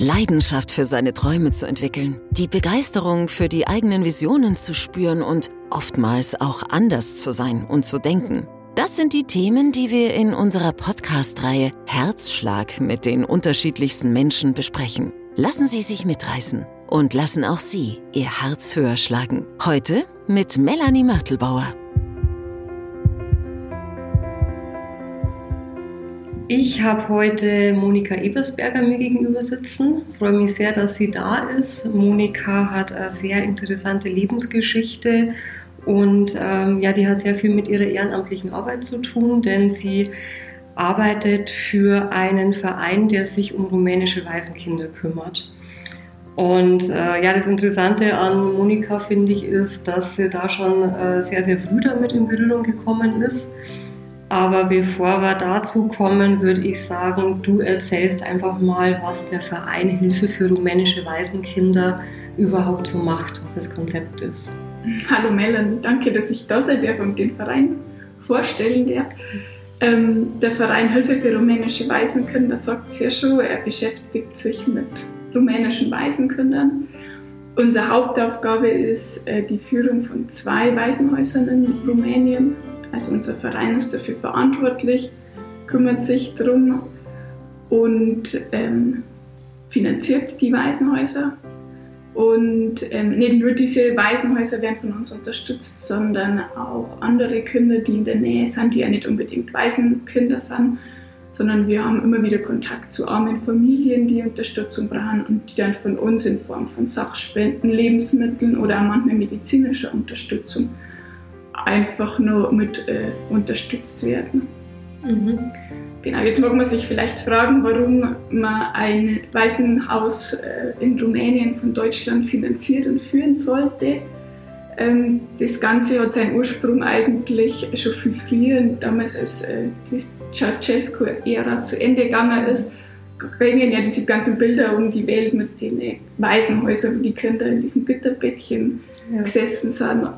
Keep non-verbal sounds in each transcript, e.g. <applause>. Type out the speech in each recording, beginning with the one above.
Leidenschaft für seine Träume zu entwickeln, die Begeisterung für die eigenen Visionen zu spüren und oftmals auch anders zu sein und zu denken. Das sind die Themen, die wir in unserer Podcast-Reihe Herzschlag mit den unterschiedlichsten Menschen besprechen. Lassen Sie sich mitreißen und lassen auch Sie Ihr Herz höher schlagen. Heute mit Melanie Mörtelbauer. Ich habe heute Monika Ebersberger mir gegenüber sitzen. Ich freue mich sehr, dass sie da ist. Monika hat eine sehr interessante Lebensgeschichte und ähm, ja, die hat sehr viel mit ihrer ehrenamtlichen Arbeit zu tun, denn sie arbeitet für einen Verein, der sich um rumänische Waisenkinder kümmert. Und äh, ja, das Interessante an Monika finde ich ist, dass sie da schon äh, sehr, sehr früh damit in Berührung gekommen ist aber bevor wir dazu kommen, würde ich sagen, du erzählst einfach mal, was der Verein Hilfe für rumänische Waisenkinder überhaupt so macht, was das Konzept ist. Hallo Melanie, danke, dass ich da sein darf und den Verein vorstellen darf. Ähm, der Verein Hilfe für rumänische Waisenkinder sagt es ja schon, er beschäftigt sich mit rumänischen Waisenkindern. Unsere Hauptaufgabe ist äh, die Führung von zwei Waisenhäusern in Rumänien also unser Verein ist dafür verantwortlich, kümmert sich darum und ähm, finanziert die Waisenhäuser. Und ähm, nicht nur diese Waisenhäuser werden von uns unterstützt, sondern auch andere Kinder, die in der Nähe sind, die ja nicht unbedingt Waisenkinder sind, sondern wir haben immer wieder Kontakt zu armen Familien, die Unterstützung brauchen und die dann von uns in Form von Sachspenden, Lebensmitteln oder auch manchmal medizinischer Unterstützung einfach nur mit äh, unterstützt werden. Mhm. Genau, jetzt mag man sich vielleicht fragen, warum man ein Waisenhaus äh, in Rumänien von Deutschland finanziert und führen sollte. Ähm, das Ganze hat seinen Ursprung eigentlich schon viel früher, damals als äh, die Ceausescu-Ära zu Ende gegangen ist, bringen ja diese ganzen Bilder um die Welt mit den Waisenhäusern, wo die Kinder in diesen Gitterbettchen ja. gesessen sind.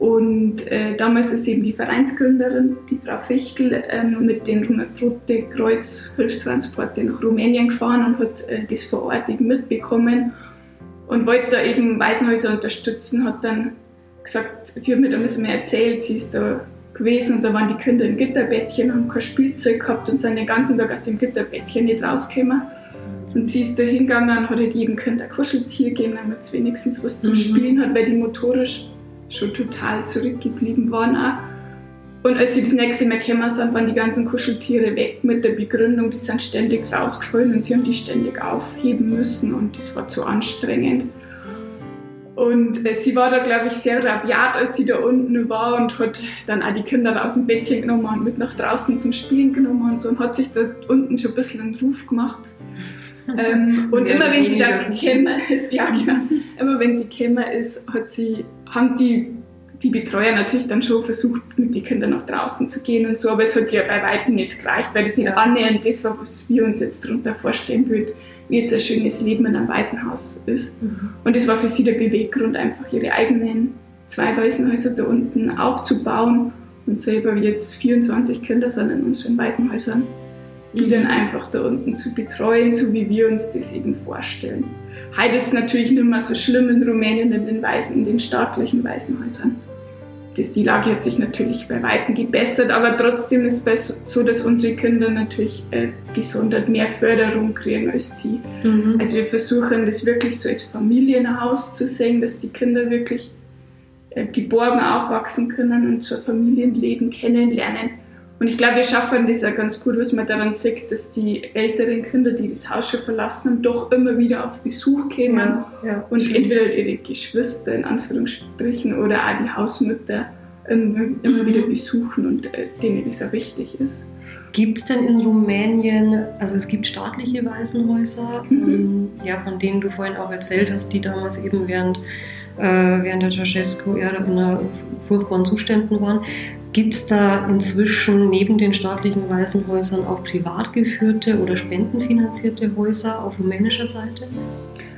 Und äh, damals ist eben die Vereinsgründerin, die Frau Fichtel, ähm, mit dem Rote Kreuz Hilfstransporte nach Rumänien gefahren und hat äh, das vor Ort eben mitbekommen und wollte da eben Waisenhäuser unterstützen, hat dann gesagt, sie hat mir da ein bisschen mehr erzählt, sie ist da gewesen und da waren die Kinder im Gitterbettchen, haben kein Spielzeug gehabt und sind den ganzen Tag aus dem Gitterbettchen nicht rausgekommen. Und sie ist da hingegangen und hat halt jedem Kind ein Kuscheltier gegeben, damit es wenigstens was zum mhm. Spielen hat, weil die motorisch schon total zurückgeblieben waren auch. Und als sie das nächste Mal gekommen sind, waren die ganzen Kuscheltiere weg mit der Begründung, die sind ständig rausgefallen und sie haben die ständig aufheben müssen und das war zu anstrengend. Und äh, sie war da, glaube ich, sehr rabiat, als sie da unten war und hat dann auch die Kinder aus dem Bettchen genommen und mit nach draußen zum Spielen genommen und so und hat sich da unten schon ein bisschen einen Ruf gemacht. Ähm, <laughs> und immer wenn sie da gekommen ist, ja genau, immer wenn sie gekommen ist, hat sie haben die, die Betreuer natürlich dann schon versucht, mit den Kindern nach draußen zu gehen und so, aber es hat ja bei weitem nicht gereicht, weil das nicht ja. annähernd das war, was wir uns jetzt darunter vorstellen würden, wie jetzt ein schönes Leben in einem Waisenhaus ist. Mhm. Und das war für sie der Beweggrund, einfach ihre eigenen zwei Waisenhäuser da unten aufzubauen und selber jetzt 24 Kinder sind in unseren Waisenhäusern, die dann einfach da unten zu betreuen, so wie wir uns das eben vorstellen. Heute ist es natürlich nicht mehr so schlimm in Rumänien in den, Weisen, in den staatlichen Waisenhäusern. Das, die Lage hat sich natürlich bei Weitem gebessert, aber trotzdem ist es so, dass unsere Kinder natürlich äh, gesondert mehr Förderung kriegen als die. Mhm. Also wir versuchen das wirklich so als Familienhaus zu sehen, dass die Kinder wirklich äh, geborgen aufwachsen können und so Familienleben kennenlernen und ich glaube, wir schaffen das auch ganz gut, was man daran sieht, dass die älteren Kinder, die das Haus schon verlassen haben, doch immer wieder auf Besuch kommen ja, ja, und stimmt. entweder ihre Geschwister in Anführungsstrichen oder auch die Hausmutter immer, immer mhm. wieder besuchen und äh, denen das auch wichtig ist. Gibt es denn in Rumänien, also es gibt staatliche Waisenhäuser, mhm. ähm, ja, von denen du vorhin auch erzählt hast, die damals eben während, äh, während der Ceausescu-Ära in furchtbaren Zuständen waren. Gibt es da inzwischen neben den staatlichen Waisenhäusern auch privat geführte oder spendenfinanzierte Häuser auf rumänischer Seite?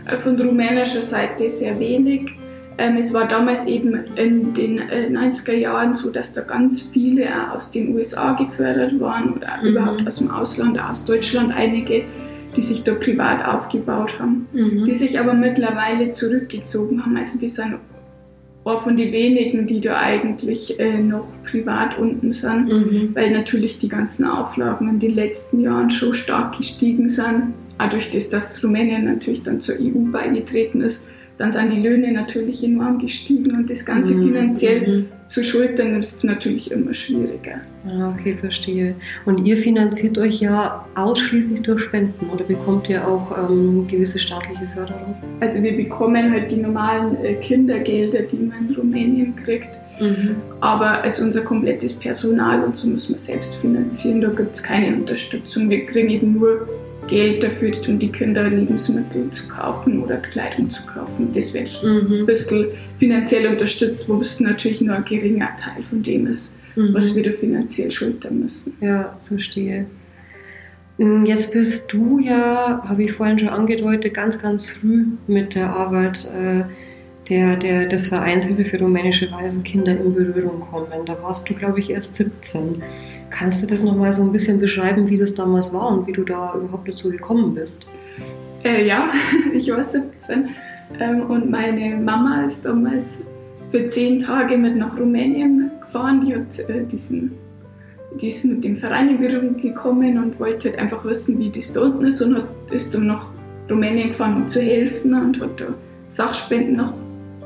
Äh, von rumänischer Seite sehr wenig. Ähm, es war damals eben in den 90er äh, Jahren so, dass da ganz viele aus den USA gefördert waren oder mhm. überhaupt aus dem Ausland, aus Deutschland einige, die sich da privat aufgebaut haben, mhm. die sich aber mittlerweile zurückgezogen haben. Also wir sind auch von den wenigen, die da eigentlich äh, noch privat unten sind, mhm. weil natürlich die ganzen Auflagen in den letzten Jahren schon stark gestiegen sind. Auch durch das, dass Rumänien natürlich dann zur EU beigetreten ist, dann sind die Löhne natürlich enorm gestiegen und das Ganze mhm. finanziell mhm. zu schultern ist natürlich immer schwieriger. Ah, okay, verstehe. Und ihr finanziert euch ja ausschließlich durch Spenden oder bekommt ihr auch ähm, gewisse staatliche Förderung? Also wir bekommen halt die normalen äh, Kindergelder, die man in Rumänien kriegt. Mhm. Aber also unser komplettes Personal und so müssen wir selbst finanzieren, da gibt es keine Unterstützung. Wir kriegen eben nur Geld dafür, um die Kinder Lebensmittel zu kaufen oder Kleidung zu kaufen. Das wird mhm. ein bisschen finanziell unterstützt, wo es natürlich nur ein geringer Teil von dem ist, mhm. was wir da finanziell schultern müssen. Ja, verstehe. Mm, jetzt bist du ja, habe ich vorhin schon angedeutet, ganz, ganz früh mit der Arbeit äh, der, der, des Vereins Hilfe für rumänische Waisenkinder in Berührung kommen. Da warst du, glaube ich, erst 17. Kannst du das nochmal so ein bisschen beschreiben, wie das damals war und wie du da überhaupt dazu gekommen bist? Äh, ja, <laughs> ich war 17 ähm, und meine Mama ist damals für zehn Tage mit nach Rumänien gefahren. Die hat äh, diesen die ist mit dem Verein in Berührung gekommen und wollte halt einfach wissen, wie das da unten ist und hat, ist dann nach Rumänien gefahren, um zu helfen und hat da Sachspenden noch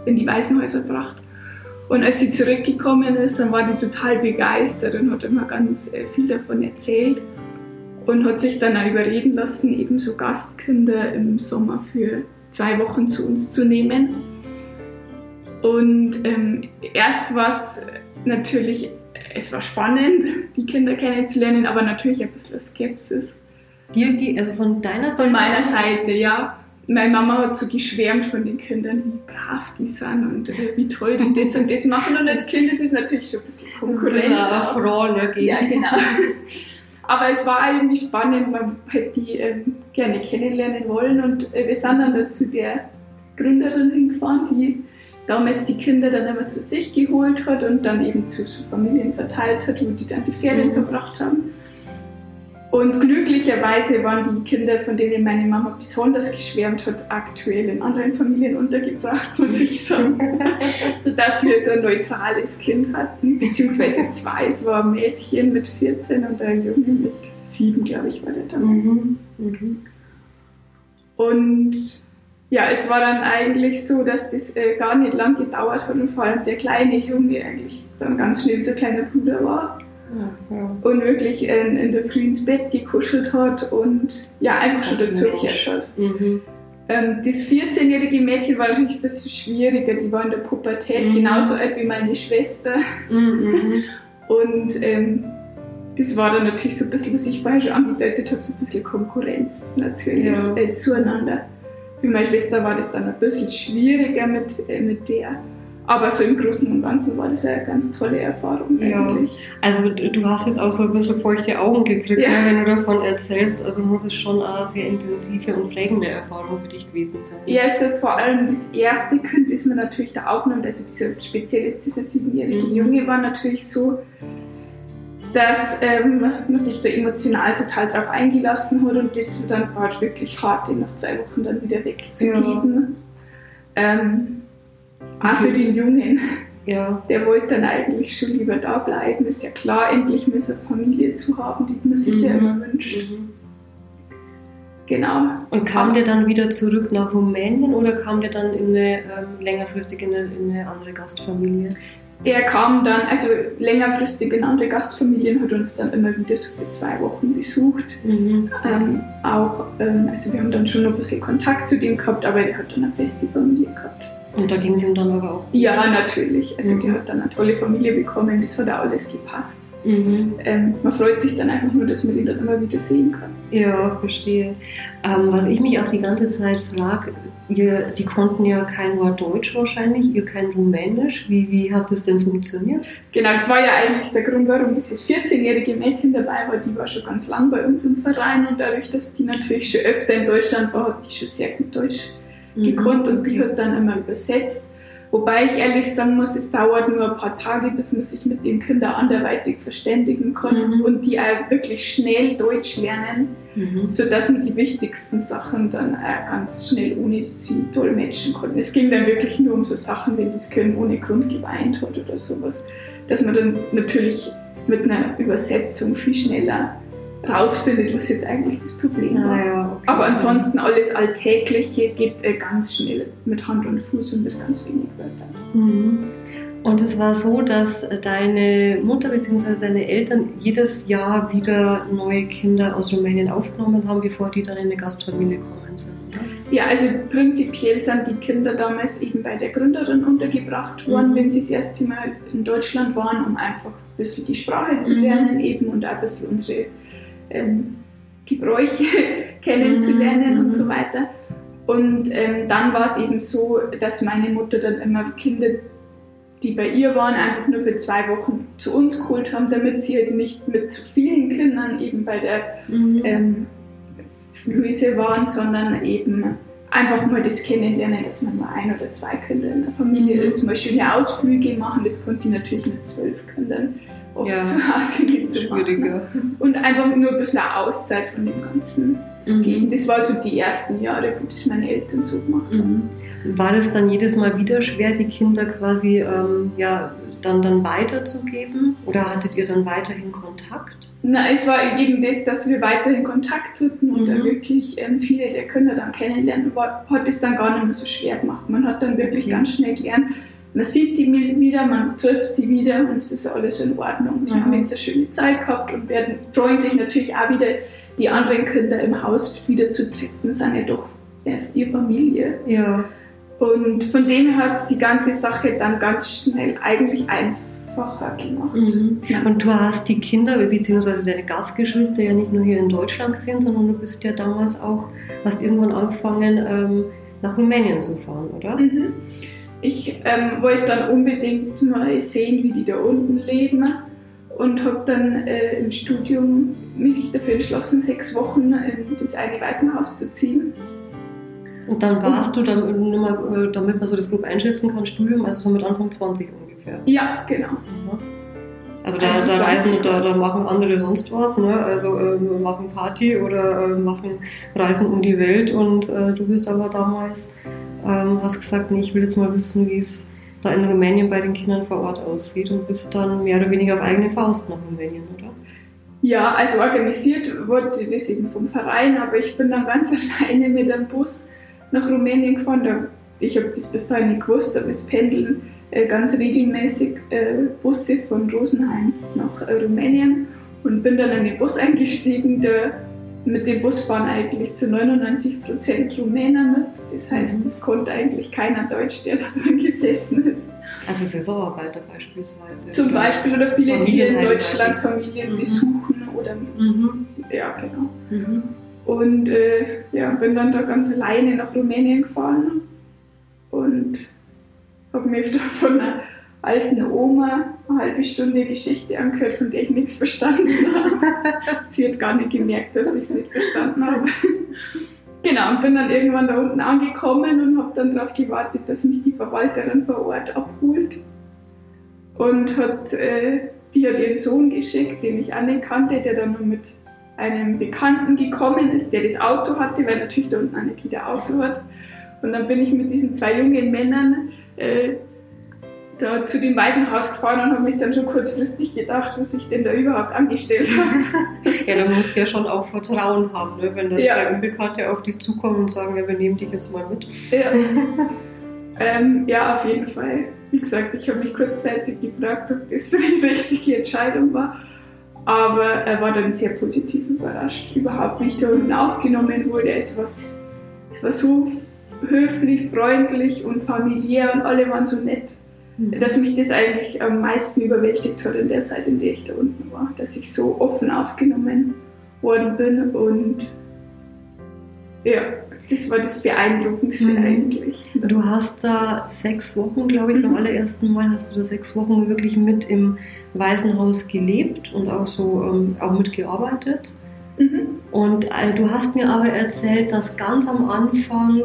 in die Waisenhäuser gebracht. Und als sie zurückgekommen ist, dann war die total begeistert und hat immer ganz äh, viel davon erzählt und hat sich dann auch überreden lassen, eben so Gastkinder im Sommer für zwei Wochen zu uns zu nehmen. Und ähm, erst war es natürlich, es war spannend, die Kinder kennenzulernen, aber natürlich ein bisschen Skepsis. Dir, also von deiner Seite? Von meiner Seite, ja meine Mama hat so geschwärmt von den Kindern, wie brav die sind und wie toll die das und das machen. Und als Kind ist es natürlich schon ein bisschen Konkurrenz. Ein bisschen Frau, Ja, genau. Aber es war irgendwie spannend, man hätte die ähm, gerne kennenlernen wollen. Und äh, wir sind dann dazu der Gründerin hingefahren, die damals die Kinder dann immer zu sich geholt hat und dann eben zu so Familien verteilt hat, wo die dann die Ferien mhm. verbracht haben. Und glücklicherweise waren die Kinder, von denen meine Mama besonders geschwärmt hat, aktuell in anderen Familien untergebracht, muss ich sagen. <laughs> Sodass wir so ein neutrales Kind hatten, beziehungsweise zwei. Es war ein Mädchen mit 14 und ein Junge mit 7, glaube ich, war der damals. Mhm. Mhm. Und ja, es war dann eigentlich so, dass das äh, gar nicht lang gedauert hat und vor allem der kleine Junge eigentlich dann ganz schnell so ein kleiner Bruder war ja, Und wirklich in, in der Früh ins Bett gekuschelt hat und ja, einfach schon dazugehört hat. Mhm. Ähm, das 14-jährige Mädchen war natürlich ein bisschen schwieriger, die war in der Pubertät, mhm. genauso alt wie meine Schwester. Mhm. <laughs> und ähm, das war dann natürlich so ein bisschen, was ich vorher schon angedeutet habe, so ein bisschen Konkurrenz natürlich ja. äh, zueinander. Für meine Schwester war das dann ein bisschen schwieriger mit, äh, mit der. Aber so im Großen und Ganzen war das eine ganz tolle Erfahrung eigentlich. Ja. Also du hast jetzt auch so ein bisschen feuchte Augen gekriegt, ja. ne, wenn du davon erzählst. Also muss es schon eine sehr intensive und prägende Erfahrung für dich gewesen sein. Ja, ist vor allem das erste Kind, das man natürlich da aufnimmt. Also dieser spezielle, dieser siebenjährige mhm. Junge war natürlich so, dass ähm, man sich da emotional total drauf eingelassen hat und das dann war wirklich hart, den nach zwei Wochen dann wieder wegzugeben. Ja. Ähm, auch für den Jungen. Ja. Der wollte dann eigentlich schon lieber da bleiben. Ist ja klar, endlich mal so eine Familie zu haben, die man sich mhm. ja immer wünscht. Mhm. Genau. Und kam der dann wieder zurück nach Rumänien oder kam der dann in eine, ähm, längerfristig in eine, in eine, andere Gastfamilie? Der kam dann, also längerfristig in andere Gastfamilien, hat uns dann immer wieder so für zwei Wochen besucht. Mhm. Ähm, auch, ähm, also wir haben dann schon noch ein bisschen Kontakt zu dem gehabt, aber der hat dann eine feste Familie gehabt. Und da ging es ihm dann aber auch? Ja, natürlich. Also mhm. die hat dann eine tolle Familie bekommen, das hat auch alles gepasst. Mhm. Ähm, man freut sich dann einfach nur, dass man ihn dann immer wieder sehen kann. Ja, verstehe. Ähm, was ich mich auch die ganze Zeit frage, die konnten ja kein Wort Deutsch wahrscheinlich, ihr kein Rumänisch. Wie, wie hat das denn funktioniert? Genau, das war ja eigentlich der Grund, warum dieses 14-jährige Mädchen dabei war. Die war schon ganz lang bei uns im Verein und dadurch, dass die natürlich schon öfter in Deutschland war, hat die schon sehr gut Deutsch. Gekonnt und die hat dann immer übersetzt. Wobei ich ehrlich sagen muss, es dauert nur ein paar Tage, bis man sich mit den Kindern anderweitig verständigen kann Mhm. und die auch wirklich schnell Deutsch lernen, Mhm. sodass man die wichtigsten Sachen dann auch ganz schnell ohne sie dolmetschen kann. Es ging dann wirklich nur um so Sachen, wenn das Kind ohne Grund geweint hat oder sowas, dass man dann natürlich mit einer Übersetzung viel schneller rausfindet, was jetzt eigentlich das Problem war. Ah, ja, okay. Aber ansonsten alles Alltägliche geht äh, ganz schnell mit Hand und Fuß und mit ganz wenig Wörtern. Mhm. Und es war so, dass deine Mutter bzw. deine Eltern jedes Jahr wieder neue Kinder aus Rumänien aufgenommen haben, bevor die dann in eine Gastfamilie gekommen sind. Oder? Ja, also prinzipiell sind die Kinder damals eben bei der Gründerin untergebracht worden, Mhm. wenn sie das erste Mal in Deutschland waren, um einfach ein bisschen die Sprache zu Mhm. lernen eben und auch ein bisschen unsere ähm, Gebräuche <laughs> kennenzulernen Mhm, und mhm. so weiter. Und ähm, dann war es eben so, dass meine Mutter dann immer Kinder, die bei ihr waren, einfach nur für zwei Wochen zu uns geholt haben, damit sie halt nicht mit zu vielen Kindern eben bei der Mhm. ähm, Luise waren, sondern eben einfach mal das Kennenlernen, dass man mal ein oder zwei Kinder in der Familie Mhm. ist, mal schöne Ausflüge machen. Das konnte ich natürlich mit zwölf Kindern oft Ja. zu Hause so machen. Schwieriger. Und einfach nur ein bisschen eine Auszeit von dem Ganzen zu Mhm. geben. Das war so die ersten Jahre, wo das meine Eltern so gemacht haben. Mhm. War das dann jedes Mal wieder schwer, die Kinder quasi ähm, ja, dann, dann weiterzugeben? Oder hattet ihr dann weiterhin Kontakt? Na, es war eben das, dass wir weiterhin Kontakt hatten und Mhm. dann wirklich ähm, viele der Kinder dann kennenlernen, war, hat es dann gar nicht mehr so schwer gemacht. Man hat dann wirklich Okay. ganz schnell gelernt, man sieht die wieder, man trifft die wieder und es ist alles in Ordnung. Die Mhm. haben jetzt eine schöne Zeit gehabt und werden, freuen sich natürlich auch wieder, die anderen Kinder im Haus wieder zu treffen, sind ja doch äh, ihre Familie. Ja. Und von dem her hat es die ganze Sache dann ganz schnell eigentlich einfacher gemacht. Mhm. Ja. Und du hast die Kinder bzw. deine Gastgeschwister ja nicht nur hier in Deutschland gesehen, sondern du bist ja damals auch, hast irgendwann angefangen, ähm, nach Rumänien zu fahren, oder? Mhm. Ich ähm, wollte dann unbedingt mal sehen, wie die da unten leben und habe dann äh, im Studium mich dafür entschlossen, sechs Wochen in das eine Waisenhaus zu ziehen. Und dann warst du, dann, nur mal, äh, damit man so das grob einschätzen kann, Studium, also so mit Anfang 20 ungefähr. Ja, genau. Also da, da 21. reisen, da, da machen andere sonst was, ne? Also ähm, machen Party oder äh, machen Reisen um die Welt und äh, du bist aber damals, ähm, hast gesagt, nee, ich will jetzt mal wissen, wie es da in Rumänien bei den Kindern vor Ort aussieht und bist dann mehr oder weniger auf eigene Faust nach Rumänien, oder? Ja, also organisiert wurde das eben vom Verein, aber ich bin dann ganz <laughs> alleine mit einem Bus nach Rumänien gefahren. Ich habe das bis dahin nicht gewusst, aber es pendeln äh, ganz regelmäßig äh, Busse von Rosenheim nach äh, Rumänien und bin dann in den Bus eingestiegen. Der, mit dem Bus fahren eigentlich zu 99% Rumäner mit. Das heißt, Mhm. es konnte eigentlich keiner Deutsch, der <laughs> da drin gesessen ist. Also Saisonarbeiter beispielsweise. Zum? Beispiel oder viele, die in Deutschland. Familien Mhm. besuchen oder Mhm. ja, genau. Mhm. Und äh, ja, bin dann da ganz alleine nach Rumänien gefahren und habe mir <laughs> da von einer alten Oma eine halbe Stunde Geschichte angehört, von der ich nichts verstanden habe. <laughs> Sie hat gar nicht gemerkt, dass ich es nicht verstanden habe. genau, und bin dann irgendwann da unten angekommen und habe dann darauf gewartet, dass mich die Verwalterin vor Ort abholt. Und hat, äh, die hat ihren Sohn geschickt, den ich auch nicht kannte, der dann nur mit einem Bekannten gekommen ist, der das Auto hatte, weil natürlich da unten auch nicht jeder Auto hat. Und dann bin ich mit diesen zwei jungen Männern äh, da zu dem Waisenhaus gefahren und habe mich dann schon kurzfristig gedacht, was ich denn da überhaupt angestellt habe. Ja, da musst du ja schon auch Vertrauen haben, ne? wenn da Ja. zwei Unbekannte auf dich zukommen und sagen, ja, wir nehmen dich jetzt mal mit. ja. <laughs> ähm, ja, auf jeden Fall. Wie gesagt, ich habe mich kurzzeitig gefragt, ob das <laughs> die richtige Entscheidung war. Aber er war dann sehr positiv überrascht. Überhaupt nicht da unten aufgenommen wurde. Es, was, es war so höflich, freundlich und familiär und alle waren so nett. Dass mich das eigentlich am meisten überwältigt hat in der Zeit, in der ich da unten war. Dass ich so offen aufgenommen worden bin und ja, das war das Beeindruckendste Mhm. eigentlich. Du hast da sechs Wochen, glaube ich, beim Mhm. allerersten Mal hast du da sechs Wochen wirklich mit im Waisenhaus gelebt und auch so ähm, auch mitgearbeitet. Mhm. Und äh, du hast mir aber erzählt, dass ganz am Anfang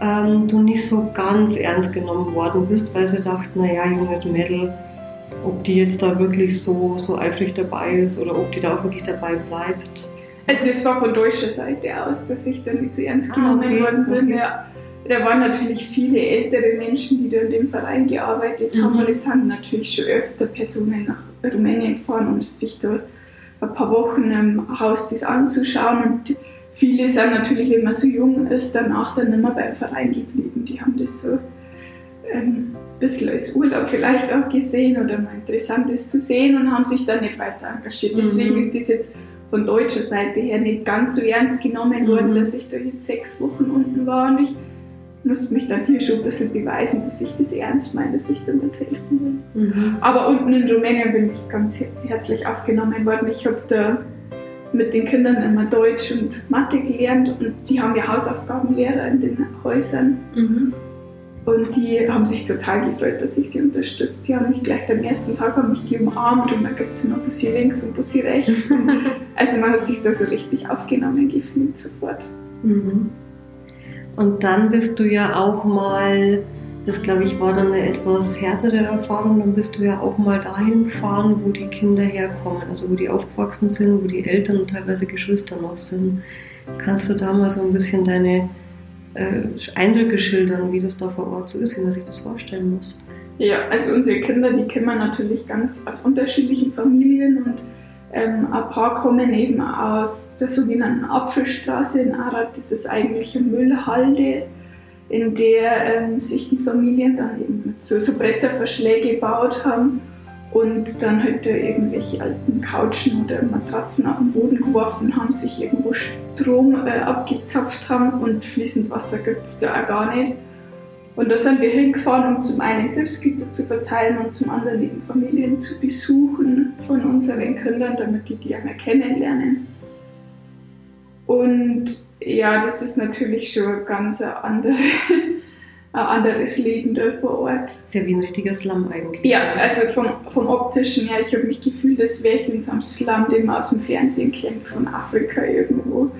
ähm, du nicht so ganz ernst genommen worden bist, weil sie dachten, naja, junges Mädel, ob die jetzt da wirklich so, so eifrig dabei ist oder ob die da auch wirklich dabei bleibt. Also das war von deutscher Seite aus, dass ich da nicht so ernst ah, genommen ah, okay, worden bin. Okay. Ja, da waren natürlich viele ältere Menschen, die da in dem Verein gearbeitet haben mhm. und es sind natürlich schon öfter Personen nach Rumänien gefahren, um sich da ein paar Wochen im Haus das anzuschauen und viele sind natürlich, wenn man so jung ist, danach dann nicht mehr beim Verein geblieben. Die haben das so ähm, ein bisschen als Urlaub vielleicht auch gesehen oder mal interessant ist zu sehen und haben sich dann nicht weiter engagiert. Deswegen mhm. ist das jetzt von deutscher Seite her nicht ganz so ernst genommen worden, mhm. dass ich da jetzt sechs Wochen unten war und ich musste mich dann hier schon ein bisschen beweisen, dass ich das ernst meine, dass ich damit helfen will. Mhm. Aber unten in Rumänien bin ich ganz herzlich aufgenommen worden. Ich habe da mit den Kindern immer Deutsch und Mathe gelernt und die haben ja Hausaufgabenlehrer in den Häusern. Mhm. Und die haben sich total gefreut, dass ich sie unterstützt. Die haben mich gleich am ersten Tag haben mich umarmt und dann gibt es immer Bussi links und Bussi rechts. <laughs> also man hat sich da so richtig aufgenommen gefühlt sofort. Mhm. Und dann bist du ja auch mal, das glaube ich war dann eine etwas härtere Erfahrung, dann bist du ja auch mal dahin gefahren, wo die Kinder herkommen, also wo die aufgewachsen sind, wo die Eltern und teilweise Geschwister noch sind. Kannst du da mal so ein bisschen deine äh, Eindrücke schildern, wie das da vor Ort so ist, wie man sich das vorstellen muss? Ja, also unsere Kinder, die wir natürlich ganz aus unterschiedlichen Familien und ähm, ein paar kommen eben aus der sogenannten Apfelstraße in Arad. Das ist eigentlich eine Müllhalde, in der ähm, sich die Familien dann eben so, so Bretterverschläge gebaut haben und dann halt irgendwelche alten Couchen oder Matratzen auf den Boden geworfen haben, sich irgendwo Strom äh, abgezapft haben und fließend Wasser gibt es da auch gar nicht. Und da sind wir hingefahren, um zum einen Hilfsgüter zu verteilen und zum anderen eben Familien zu besuchen von unseren Kindern, damit die die einmal kennenlernen. Und ja, das ist natürlich schon ganz ein, andere, <laughs> ein anderes Leben da vor Ort. Ist ja wie ein richtiger Slum eigentlich. Ja, also vom, vom optischen her, ich habe mich gefühlt, als wäre ich in so einem Slum, den man aus dem Fernsehen kennt, von Afrika irgendwo.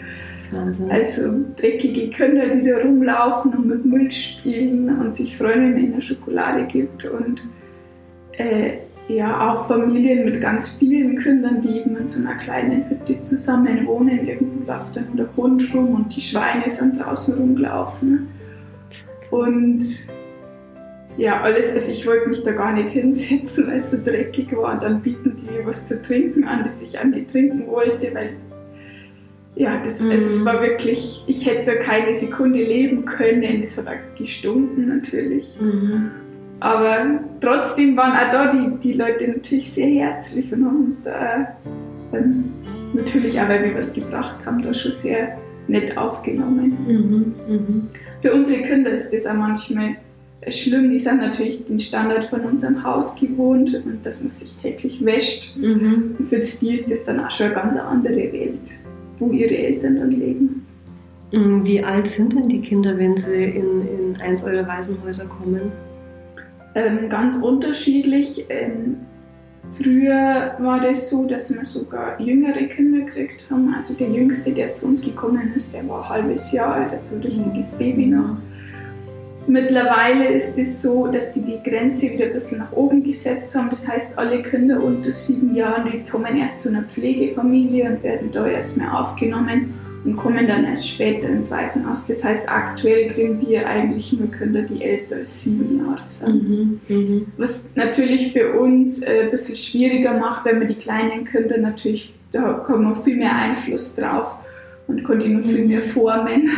Wahnsinn. Also dreckige Kinder, die da rumlaufen und mit Müll spielen und sich freuen, wenn man ihnen Schokolade gibt. Und äh, ja, auch Familien mit ganz vielen Kindern, die eben in so einer kleinen Hütte zusammen wohnen. Irgendwo läuft dann der Hund rum und die Schweine sind draußen rumgelaufen. Und ja, alles, also ich wollte mich da gar nicht hinsetzen, weil es so dreckig war. Und dann bieten die mir was zu trinken an, das ich auch nicht trinken wollte, weil ja, das, mhm. also es war wirklich, ich hätte keine Sekunde leben können. Es hat auch gestunken natürlich. Mhm. Aber trotzdem waren auch da die, die Leute natürlich sehr herzlich und haben uns da ähm, natürlich auch, weil wir was gebracht haben, da schon sehr nett aufgenommen. Mhm. Mhm. Für unsere Kinder ist das auch manchmal schlimm. Die sind natürlich den Standard von unserem Haus gewohnt und dass man sich täglich wäscht. Mhm. Für die ist das dann auch schon eine ganz andere Welt wo ihre Eltern dann leben. Mm, wie alt sind denn die Kinder, wenn sie in, in eins eurer Waisenhäuser kommen? Ähm, ganz unterschiedlich. Ähm, früher war das so, dass wir sogar jüngere Kinder gekriegt haben. Also der Jüngste, der zu uns gekommen ist, der war ein halbes Jahr alt, also ein richtiges Baby noch. Mittlerweile ist es so, dass die die Grenze wieder ein bisschen nach oben gesetzt haben. Das heißt, alle Kinder unter sieben Jahren kommen erst zu einer Pflegefamilie und werden da erstmal aufgenommen und kommen dann erst später ins Waisenhaus. Das heißt, aktuell kriegen wir eigentlich nur Kinder, die älter als sieben Jahre sind. Mhm, mh. Was natürlich für uns äh, ein bisschen schwieriger macht, wenn wir die kleinen Kinder natürlich, da haben wir viel mehr Einfluss drauf und konnte noch viel mhm. mehr formen.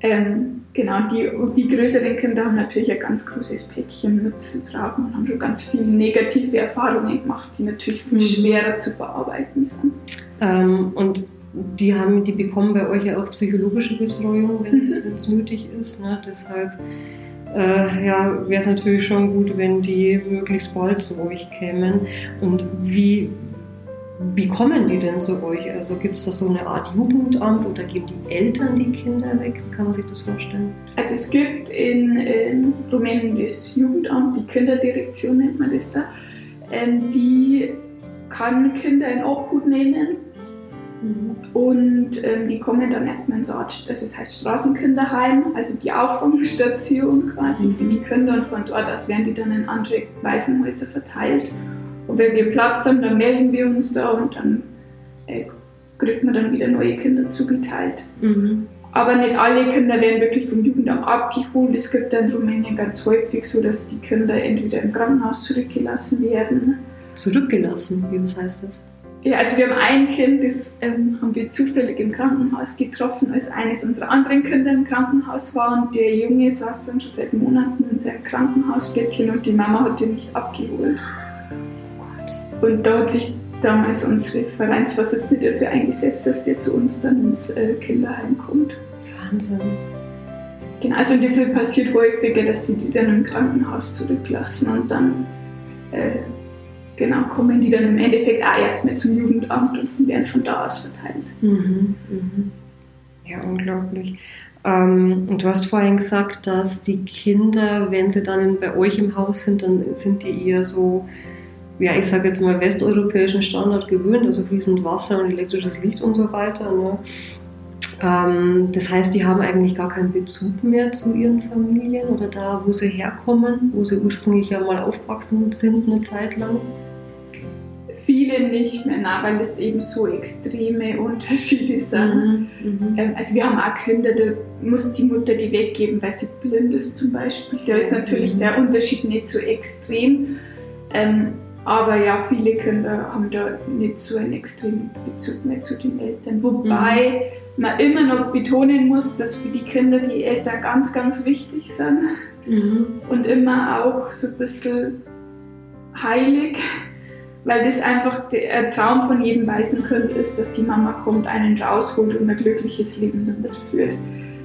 ähm, Genau, die, die größeren Kinder haben natürlich ein ganz großes Päckchen mitzutragen und haben schon ganz viele negative Erfahrungen gemacht, die natürlich viel mhm. schwerer zu bearbeiten sind. Ähm, und die, haben, die bekommen bei euch ja auch psychologische Betreuung, wenn es mhm. nötig ist. Ne? Deshalb äh, ja, wäre es natürlich schon gut, wenn die möglichst bald zu euch kämen. Und wie, wie kommen die denn zu euch? Also gibt es da so eine Art Jugendamt oder geben die Eltern die Kinder weg? Wie kann man sich das vorstellen? Also es gibt in, in Rumänien das Jugendamt, die Kinderdirektion nennt man das da. Ähm, die kann Kinder in Obhut nehmen Mhm. Und ähm, die kommen dann erstmal ins Ort, also es heißt Straßenkinderheim, also die Auffangstation quasi mhm. für die Kinder und von dort aus werden die dann in andere Waisenhäuser verteilt. Und wenn wir Platz haben, dann melden wir uns da und dann äh, kriegt man dann wieder neue Kinder zugeteilt. Mhm. Aber nicht alle Kinder werden wirklich vom Jugendamt abgeholt. Es gibt dann in Rumänien ganz häufig so, dass die Kinder entweder im Krankenhaus zurückgelassen werden. Zurückgelassen? Wie was heißt das? Ja, also wir haben ein Kind, das ähm, haben wir zufällig im Krankenhaus getroffen, als eines unserer anderen Kinder im Krankenhaus war. Und der Junge saß dann schon seit Monaten in seinem Krankenhausbettchen und die Mama hat ihn nicht abgeholt. Oh und da hat sich damals unsere Vereinsvorsitzende dafür eingesetzt, dass der zu uns dann ins äh, Kinderheim kommt. Wahnsinn. Genau, also das passiert häufiger, dass sie die dann im Krankenhaus zurücklassen und dann äh, genau, kommen die dann im Endeffekt auch erstmal zum Jugendamt und werden von da aus verteilt. Mhm, mhm. Ja, unglaublich. Ähm, und du hast vorhin gesagt, dass die Kinder, wenn sie dann bei euch im Haus sind, dann sind die eher so ja, ich sage jetzt mal, westeuropäischen Standard gewöhnt, also fließend Wasser und elektrisches Licht und so weiter. Ne? Ähm, das heißt, die haben eigentlich gar keinen Bezug mehr zu ihren Familien oder da, wo sie herkommen, wo sie ursprünglich ja mal aufgewachsen sind eine Zeit lang. Viele nicht mehr, na, weil es eben so extreme <laughs> Unterschiede sind. Mhm, mhm. ähm, also wir haben auch Kinder, da muss die Mutter die weggeben, weil sie blind ist zum Beispiel. Da ist natürlich mhm. der Unterschied nicht so extrem. Ähm, aber ja, viele Kinder haben da nicht so einen extremen Bezug mehr zu den Eltern. Wobei mhm. man immer noch betonen muss, dass für die Kinder die Eltern ganz, ganz wichtig sind. Mhm. Und immer auch so ein bisschen heilig. Weil das einfach der Traum von jedem Waisenkind ist, dass die Mama kommt, einen rausholt und ein glückliches Leben damit führt.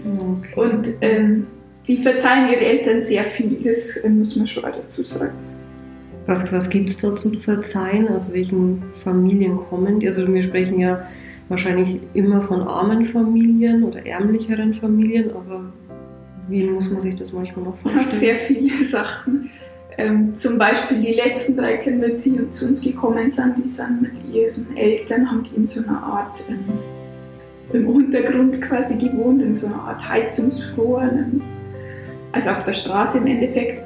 Okay. Und ähm, die verzeihen ihre Eltern sehr viel, das äh, muss man schon dazu sagen. Was, was gibt es da zu verzeihen? Aus welchen Familien kommen die? Also wir sprechen ja wahrscheinlich immer von armen Familien oder ärmlicheren Familien, aber wie muss man sich das manchmal noch <laughs> vorstellen? Sehr viele Sachen. Ähm, zum Beispiel die letzten drei Kinder, die zu uns gekommen sind, die sind mit ihren Eltern, haben die in so einer Art ähm, im Untergrund quasi gewohnt, in so einer Art Heizungsrohr, also auf der Straße im Endeffekt.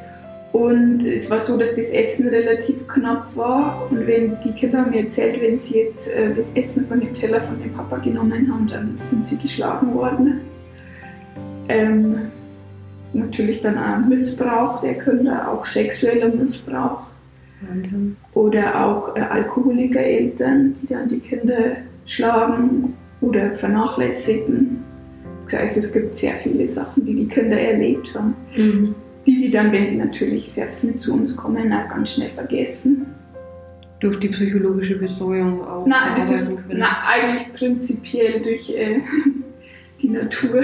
Und es war so, dass das Essen relativ knapp war. Und wenn die Kinder mir erzählt, wenn sie jetzt äh, das Essen von dem Teller von dem Papa genommen haben, dann sind sie geschlagen worden. Ähm, natürlich dann auch Missbrauch der Kinder, auch sexueller Missbrauch. Wahnsinn. Oder auch äh, Alkoholikereltern, die dann die Kinder schlagen oder vernachlässigen. Das heißt, es gibt sehr viele Sachen, die die Kinder erlebt haben. Mhm die sie dann, wenn sie natürlich sehr viel zu uns kommen, auch ganz schnell vergessen. Durch die psychologische Betreuung auch na, das ist. Na, eigentlich prinzipiell durch äh, <laughs> die Natur.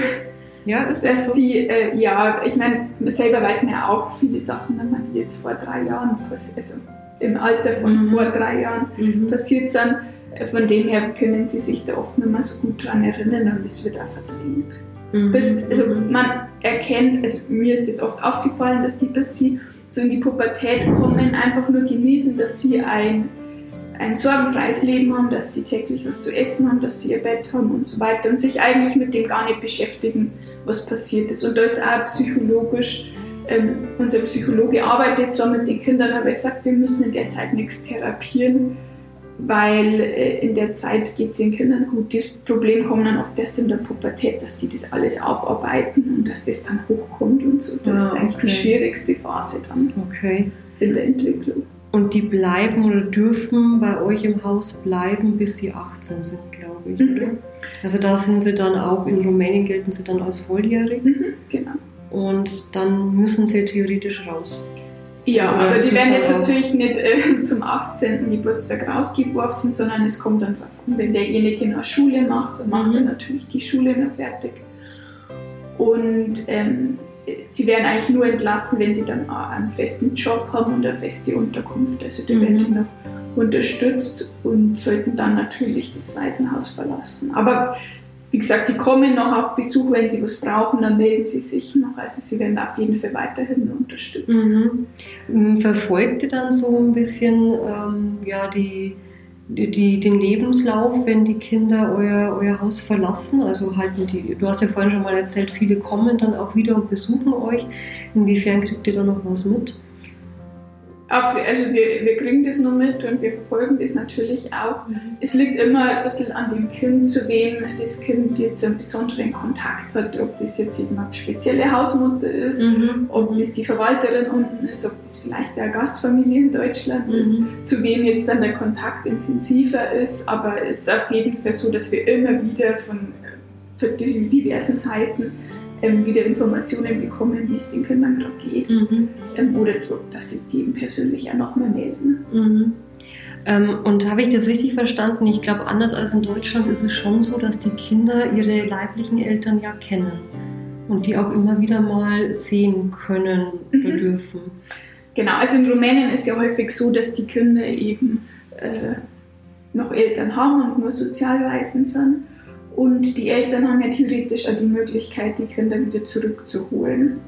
Ja, ist das so? die, äh, ja, ich meine, selber weiß man ja auch viele Sachen, wenn man die jetzt vor drei Jahren, also im Alter von mhm. vor drei Jahren mhm. passiert sind. Von dem her können sie sich da oft nicht mehr so gut dran erinnern und es wird auch verdrängt. Mhm. Bis, also man erkennt, also mir ist es oft aufgefallen, dass die, bis sie so in die Pubertät kommen, einfach nur genießen, dass sie ein, ein sorgenfreies Leben haben, dass sie täglich was zu essen haben, dass sie ihr Bett haben und so weiter und sich eigentlich mit dem gar nicht beschäftigen, was passiert ist. Und da ist auch psychologisch, ähm, unser Psychologe arbeitet zwar mit den Kindern, aber er sagt, wir müssen in der Zeit nichts therapieren weil äh, in der Zeit geht es den Kindern gut. Das Problem kommt dann oft erst in der Pubertät, dass die das alles aufarbeiten und dass das dann hochkommt und so. Das ah, ist eigentlich okay. die schwierigste Phase dann okay. in der Entwicklung. Und die bleiben oder dürfen bei euch im Haus bleiben, bis sie 18 sind, glaube ich, mhm. oder? Also da sind sie dann auch, in Rumänien gelten sie dann als volljährig. Mhm, genau. Und dann müssen sie theoretisch raus. Ja, Oder aber die werden jetzt natürlich nicht äh, <laughs> zum 18. Geburtstag rausgeworfen, sondern es kommt dann drauf an, wenn derjenige eine Schule macht, dann macht mhm. er natürlich die Schule noch fertig. Und ähm, sie werden eigentlich nur entlassen, wenn sie dann einen festen Job haben und eine feste Unterkunft. Also da mhm. werden noch unterstützt und sollten dann natürlich das Waisenhaus verlassen. Aber wie gesagt, die kommen noch auf Besuch, wenn sie was brauchen, dann melden sie sich noch. Also sie werden auf jeden Fall weiterhin unterstützt. Mhm. Verfolgt ihr dann so ein bisschen ähm, ja, die, die, den Lebenslauf, wenn die Kinder euer, euer Haus verlassen? Also halten die, du hast ja vorhin schon mal erzählt, viele kommen dann auch wieder und besuchen euch. Inwiefern kriegt ihr da noch was mit? Also wir, wir kriegen das nur mit und wir verfolgen das natürlich auch. Mhm. Es liegt immer ein bisschen an dem Kind, zu wem das Kind jetzt einen besonderen Kontakt hat, ob das jetzt eben eine spezielle Hausmutter ist, mhm. ob das die Verwalterin unten ist, ob das vielleicht eine Gastfamilie in Deutschland mhm. ist, zu wem jetzt dann der Kontakt intensiver ist. Aber es ist auf jeden Fall so, dass wir immer wieder von diversen Seiten ähm, wieder Informationen bekommen, wie es den Kindern gerade geht. Mhm. Ähm, oder dass sie die eben persönlich auch nochmal melden. Mhm. Ähm, und habe ich das richtig verstanden? Ich glaube, anders als in Deutschland ist es schon so, dass die Kinder ihre leiblichen Eltern ja kennen und die auch immer wieder mal sehen können oder mhm. dürfen. Genau, also in Rumänien ist ja häufig so, dass die Kinder eben äh, noch Eltern haben und nur sozialweisend sind. Und die Eltern haben ja theoretisch auch die Möglichkeit, die Kinder wieder zurückzuholen.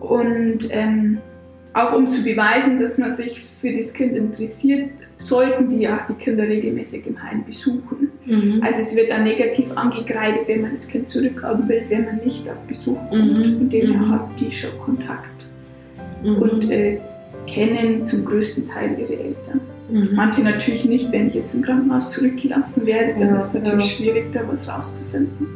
Und ähm, auch um zu beweisen, dass man sich für das Kind interessiert, sollten die auch die Kinder regelmäßig im Heim besuchen. Mhm. Also es wird dann negativ angekreidet, wenn man das Kind zurückhaben will, wenn man nicht auf Besuch kommt. Mhm. Und demher mhm. haben die schon Kontakt mhm. und äh, kennen zum größten Teil ihre Eltern. Mhm. Manche natürlich nicht, wenn ich jetzt im Krankenhaus zurückgelassen werde, dann ja, ist es natürlich ja. schwierig, da was rauszufinden.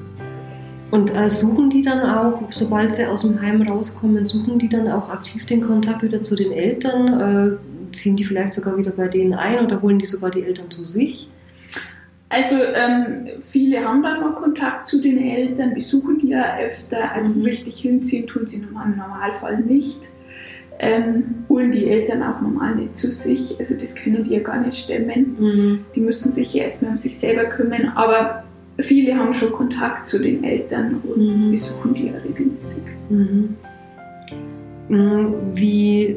Und äh, suchen die dann auch, sobald sie aus dem Heim rauskommen, suchen die dann auch aktiv den Kontakt wieder zu den Eltern? Äh, ziehen die vielleicht sogar wieder bei denen ein oder holen die sogar die Eltern zu sich? Also ähm, viele haben dann noch Kontakt zu den Eltern, besuchen die ja öfter, also mhm. richtig hinziehen tun sie im Normalfall nicht ähm, holen die Eltern auch normal nicht zu sich. Also das können die ja gar nicht stemmen. Mhm. Die müssen sich ja erstmal um sich selber kümmern. Aber viele haben schon Kontakt zu den Eltern und mhm. besuchen die ja regelmäßig. Mhm. mhm. Wie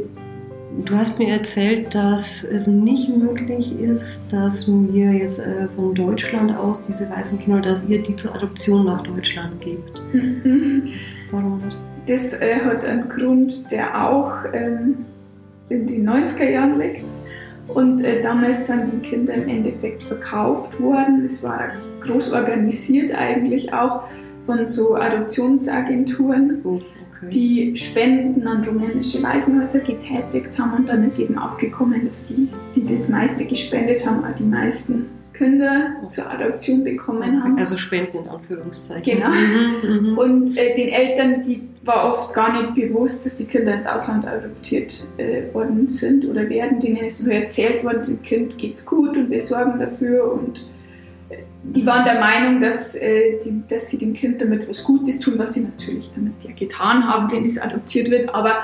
Du hast mir erzählt, dass es nicht möglich ist, dass wir jetzt äh, von Deutschland aus diese weißen Kinder, dass ihr die zur Adoption nach Deutschland gebt. Mhm. Warum nicht? Das äh, hat einen Grund, der auch ähm, in den 90er Jahren liegt. Und äh, damals sind die Kinder im Endeffekt verkauft worden. Es war groß organisiert eigentlich auch von so Adoptionsagenturen, oh, okay. die Spenden an rumänische Waisenhäuser getätigt haben. Und dann ist eben aufgekommen, dass die, die das meiste gespendet haben, auch die meisten Kinder zur Adoption bekommen haben. Also Spenden in Anführungszeichen. Genau. Mhm, mhm. Und äh, den Eltern, die war oft gar nicht bewusst, dass die Kinder ins Ausland adoptiert äh, worden sind oder werden. Denen ist nur erzählt worden, dem Kind geht's gut und wir sorgen dafür. Und äh, die waren der Meinung, dass, äh, die, dass sie dem Kind damit was Gutes tun, was sie natürlich damit ja getan haben, wenn es adoptiert wird. Aber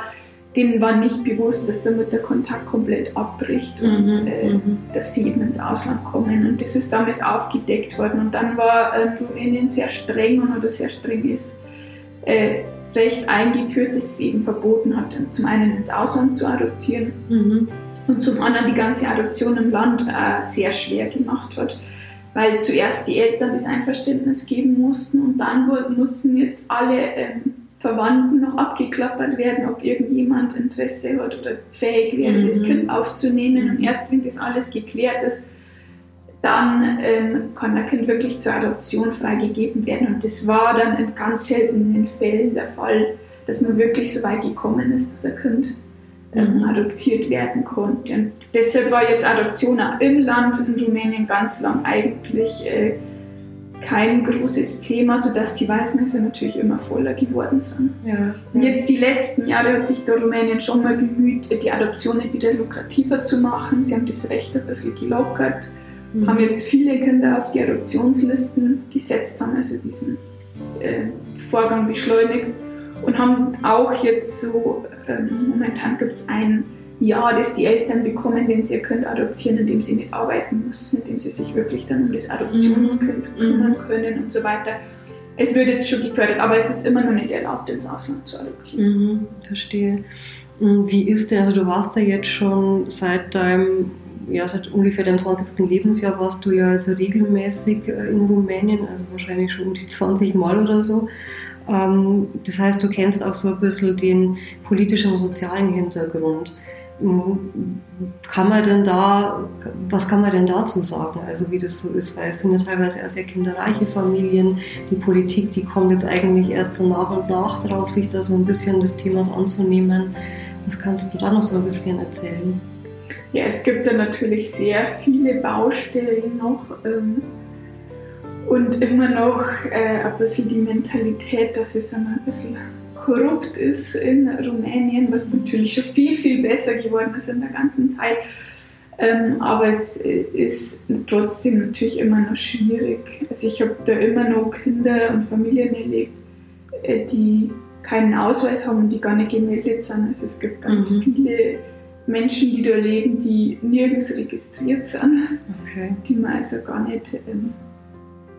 denen war nicht bewusst, dass damit der Kontakt komplett abbricht und mhm, äh, mhm. dass sie eben ins Ausland kommen. Und das ist damals aufgedeckt worden. Und dann war äh, Rumänien sehr streng und oder sehr streng ist äh, Recht eingeführt, das es eben verboten hat, zum einen ins Ausland zu adoptieren mhm. und zum anderen die ganze Adoption im Land äh, sehr schwer gemacht hat weil zuerst die Eltern das Einverständnis geben mussten und dann mussten jetzt alle ähm, Verwandten noch abgeklappert werden, ob irgendjemand Interesse hat oder fähig wäre, mhm. das Kind aufzunehmen. Und erst wenn das alles geklärt ist, dann ähm, kann der Kind wirklich zur Adoption freigegeben werden. Und das war dann in ganz seltenen Fällen der Fall, dass man wirklich so weit gekommen ist, dass ein Kind ähm, mhm. adoptiert werden konnte. Und deshalb war jetzt Adoption auch im Land in Rumänien ganz lang eigentlich äh, kein großes Thema, sodass die Waisenhäuser natürlich immer voller geworden sind. Ja, Und jetzt die letzten Jahre hat sich der Rumänien schon mal bemüht, die Adoptionen wieder lukrativer zu machen. Sie haben das Recht ein bisschen gelockert, mhm. haben jetzt viele Kinder auf die Adoptionslisten gesetzt, haben also diesen äh, Vorgang beschleunigt und haben auch jetzt so, äh, momentan gibt es ein ja, das die Eltern bekommen, wenn sie ihr Kind adoptieren, indem sie nicht arbeiten müssen, indem sie sich wirklich dann um das Adoptionskind mhm. kümmern mhm. können und so weiter. Es wird jetzt schon gefördert, aber es ist immer noch nicht erlaubt, ins Ausland zu adoptieren. Mhm, verstehe. Wie ist denn, also du warst ja jetzt schon seit deinem, ja, seit ungefähr deinem 20. Lebensjahr warst du ja also regelmäßig äh, in Rumänien, also wahrscheinlich schon um die 20 Mal oder so. Ähm, das heißt, du kennst auch so ein bisschen den politischen und sozialen Hintergrund. Kann man denn da, was kann man denn dazu sagen, also wie das so ist, weil es sind ja teilweise auch sehr kinderreiche Familien, die Politik, die kommt jetzt eigentlich erst so nach und nach drauf, sich da so ein bisschen des Themas anzunehmen. Was kannst du da noch so ein bisschen erzählen? Ja, es gibt da natürlich sehr viele Baustellen noch ähm, und immer noch äh, ein bisschen die Mentalität, dass es ein bisschen korrupt ist in Rumänien, was natürlich schon viel, viel besser geworden ist in der ganzen Zeit. Ähm, aber es ist trotzdem natürlich immer noch schwierig. Also ich habe da immer noch Kinder und Familien erlebt, äh, die keinen Ausweis haben und die gar nicht gemeldet sind. Also es gibt ganz mhm. viele Menschen, die da leben, die nirgends registriert sind, okay. die man also gar nicht ähm,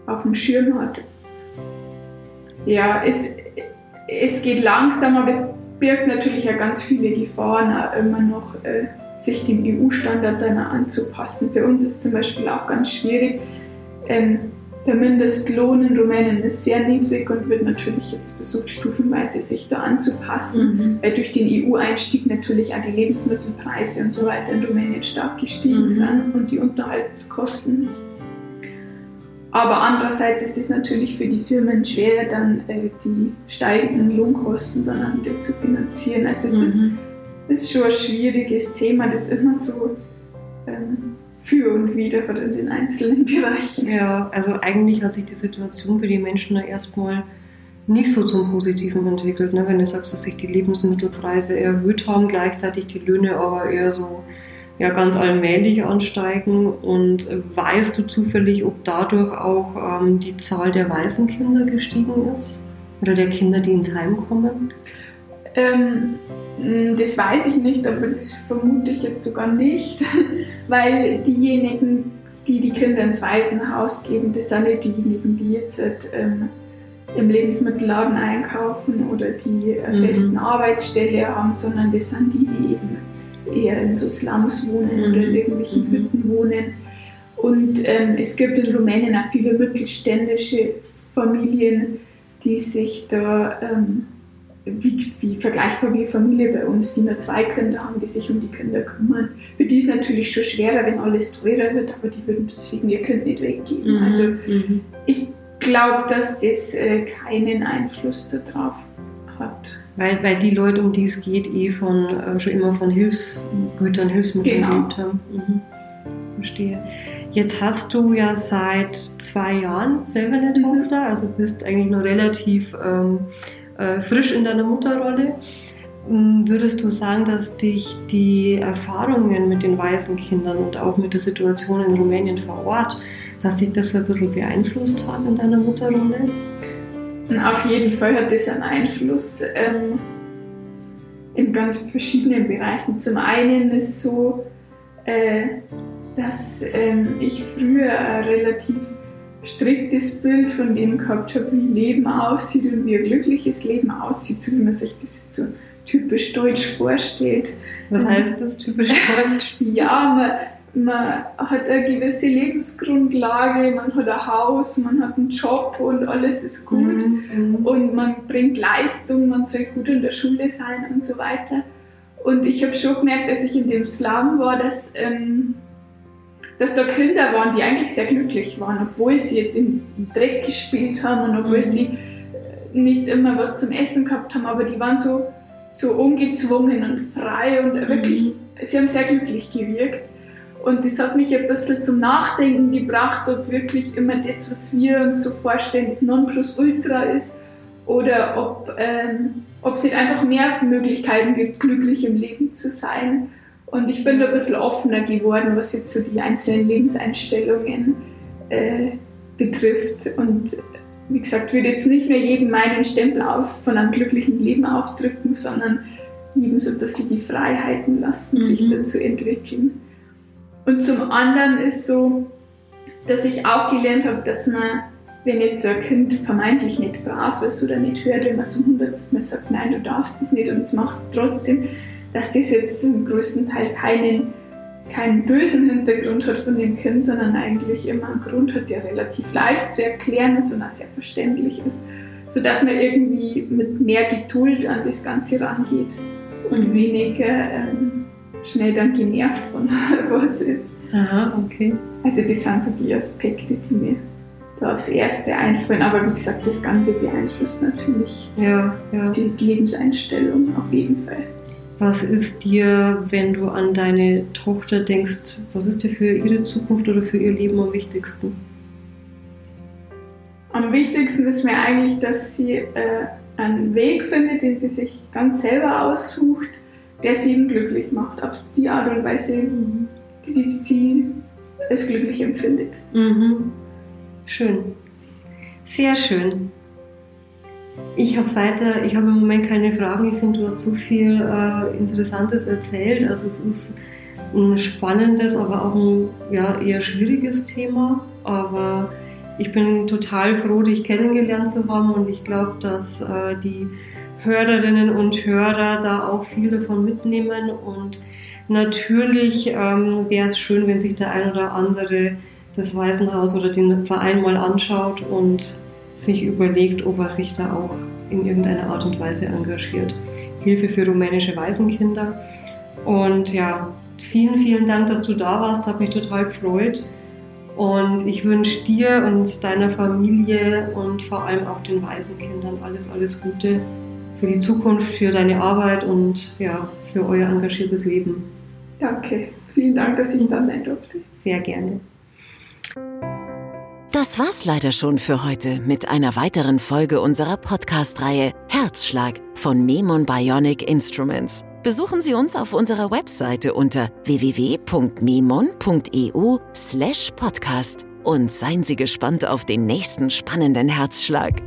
auf dem Schirm hat. Ja, es, es geht langsam, aber es birgt natürlich auch ganz viele Gefahren, auch immer noch äh, sich dem EU-Standard dann anzupassen. Für uns ist zum Beispiel auch ganz schwierig. Ähm, der Mindestlohn in Rumänien ist sehr niedrig und wird natürlich jetzt versucht, stufenweise sich da anzupassen, mhm. weil durch den EU-Einstieg natürlich auch die Lebensmittelpreise und so weiter in Rumänien stark gestiegen mhm. sind und die Unterhaltskosten aber andererseits ist es natürlich für die Firmen schwer, dann äh, die steigenden Lohnkosten dann wieder zu finanzieren. Also es mhm. ist, ist, schon ein schwieriges Thema, das immer so ähm, für und wieder oder in den einzelnen <laughs> Bereichen. Ja, also eigentlich hat sich die Situation für die Menschen da erstmal nicht so zum Positiven entwickelt. Ne? Wenn du sagst, dass sich die Lebensmittelpreise erhöht haben, gleichzeitig die Löhne aber eher so ja ganz allmählich ansteigen. Und weißt du zufällig, ob dadurch auch ähm, die Zahl der Waisenkinder gestiegen ist? Oder der Kinder, die ins Heim kommen? Ähm, das weiß ich nicht, aber das vermute ich jetzt sogar nicht, <laughs> weil diejenigen, die die Kinder ins Waisenhaus geben, das sind nicht diejenigen, die jetzt ähm, im Lebensmittelladen einkaufen oder die eine mhm. festen Arbeitsstelle haben, sondern das sind die, die eben eher in so Slums wohnen mhm. oder in irgendwelchen mhm. Hütten wohnen. Und ähm, es gibt in Rumänien auch viele mittelständische Familien, die sich da, ähm, wie, wie, vergleichbar wie Familie bei uns, die nur zwei Kinder haben, die sich um die Kinder kümmern. Für die ist es natürlich schon schwerer, wenn alles teurer wird, aber die würden deswegen ihr Kind nicht weggeben. Mhm. Also mhm. ich glaube, dass das äh, keinen Einfluss darauf hat. Weil, weil die Leute, um die es geht, eh von, äh, schon immer von Hilfsgütern, Hilfsmitteln genau. gelebt haben. Mhm. Verstehe. Jetzt hast du ja seit zwei Jahren selber eine mhm. Tochter, also bist eigentlich noch relativ ähm, äh, frisch in deiner Mutterrolle. Ähm, würdest du sagen, dass dich die Erfahrungen mit den Waisenkindern und auch mit der Situation in Rumänien vor Ort, dass dich das ein bisschen beeinflusst hat in deiner Mutterrolle? Auf jeden Fall hat das einen Einfluss ähm, in ganz verschiedenen Bereichen. Zum einen ist es so, äh, dass ähm, ich früher ein relativ striktes Bild von dem gehabt habe, wie Leben aussieht und wie ein glückliches Leben aussieht, so wie man sich das so typisch deutsch vorstellt. Was heißt das, typisch <laughs> deutsch? ja, man, man hat eine gewisse Lebensgrundlage, man hat ein Haus, man hat einen Job und alles ist gut mhm. und man bringt Leistung, man soll gut in der Schule sein und so weiter. Und ich habe schon gemerkt, als ich in dem Slum war, dass, ähm, dass da Kinder waren, die eigentlich sehr glücklich waren, obwohl sie jetzt im Dreck gespielt haben und obwohl mhm. sie äh, nicht immer was zum Essen gehabt haben, aber die waren so, so ungezwungen und frei und wirklich, mhm. sie haben sehr glücklich gewirkt. Und das hat mich ein bisschen zum Nachdenken gebracht, ob wirklich immer das, was wir uns so vorstellen, das Nonplusultra ist oder ob, ähm, ob es nicht einfach mehr Möglichkeiten gibt, glücklich im Leben zu sein. Und ich bin da ein bisschen offener geworden, was jetzt so die einzelnen Lebenseinstellungen äh, betrifft. Und wie gesagt, würde jetzt nicht mehr jedem meinen Stempel auf, von einem glücklichen Leben aufdrücken, sondern jedem so ein bisschen die Freiheiten lassen, mhm. sich dazu entwickeln. Und zum anderen ist so, dass ich auch gelernt habe, dass man, wenn jetzt so ein Kind vermeintlich nicht brav ist oder nicht hört, wenn man zum hundertsten Mal sagt, nein, du darfst das nicht und es macht es trotzdem, dass das jetzt zum größten Teil keinen, keinen bösen Hintergrund hat von dem Kind, sondern eigentlich immer einen Grund hat, der relativ leicht zu erklären ist und auch sehr verständlich ist, sodass man irgendwie mit mehr Geduld an das Ganze rangeht und weniger ähm, schnell dann genervt von <laughs> was ist. Aha, okay. Also das sind so die Aspekte, die mir da aufs Erste einfallen. Aber wie gesagt, das Ganze beeinflusst natürlich Ja, ja. die Lebenseinstellung auf jeden Fall. Was ist dir, wenn du an deine Tochter denkst, was ist dir für ihre Zukunft oder für ihr Leben am wichtigsten? Am wichtigsten ist mir eigentlich, dass sie äh, einen Weg findet, den sie sich ganz selber aussucht, der sie glücklich macht. Auf die Art und Weise, die sie es glücklich empfindet. Mhm. Schön. Sehr schön. Ich habe weiter, ich habe im Moment keine Fragen. Ich finde, du hast so viel äh, Interessantes erzählt. Also es ist ein spannendes, aber auch ein ja, eher schwieriges Thema. Aber ich bin total froh, dich kennengelernt zu haben und ich glaube, dass äh, die Hörerinnen und Hörer da auch viel davon mitnehmen. Und natürlich ähm, wäre es schön, wenn sich der ein oder andere das Waisenhaus oder den Verein mal anschaut und sich überlegt, ob er sich da auch in irgendeiner Art und Weise engagiert. Hilfe für rumänische Waisenkinder. Und ja, vielen, vielen Dank, dass du da warst. Hat mich total gefreut. Und ich wünsche dir und deiner Familie und vor allem auch den Waisenkindern alles, alles Gute für die Zukunft, für deine Arbeit und ja, für euer engagiertes Leben. Danke. Vielen Dank, dass ich da sein durfte. Sehr gerne. Das war's leider schon für heute mit einer weiteren Folge unserer Podcast-Reihe Herzschlag von Memon Bionic Instruments. Besuchen Sie uns auf unserer Webseite unter www.memon.eu/podcast und seien Sie gespannt auf den nächsten spannenden Herzschlag.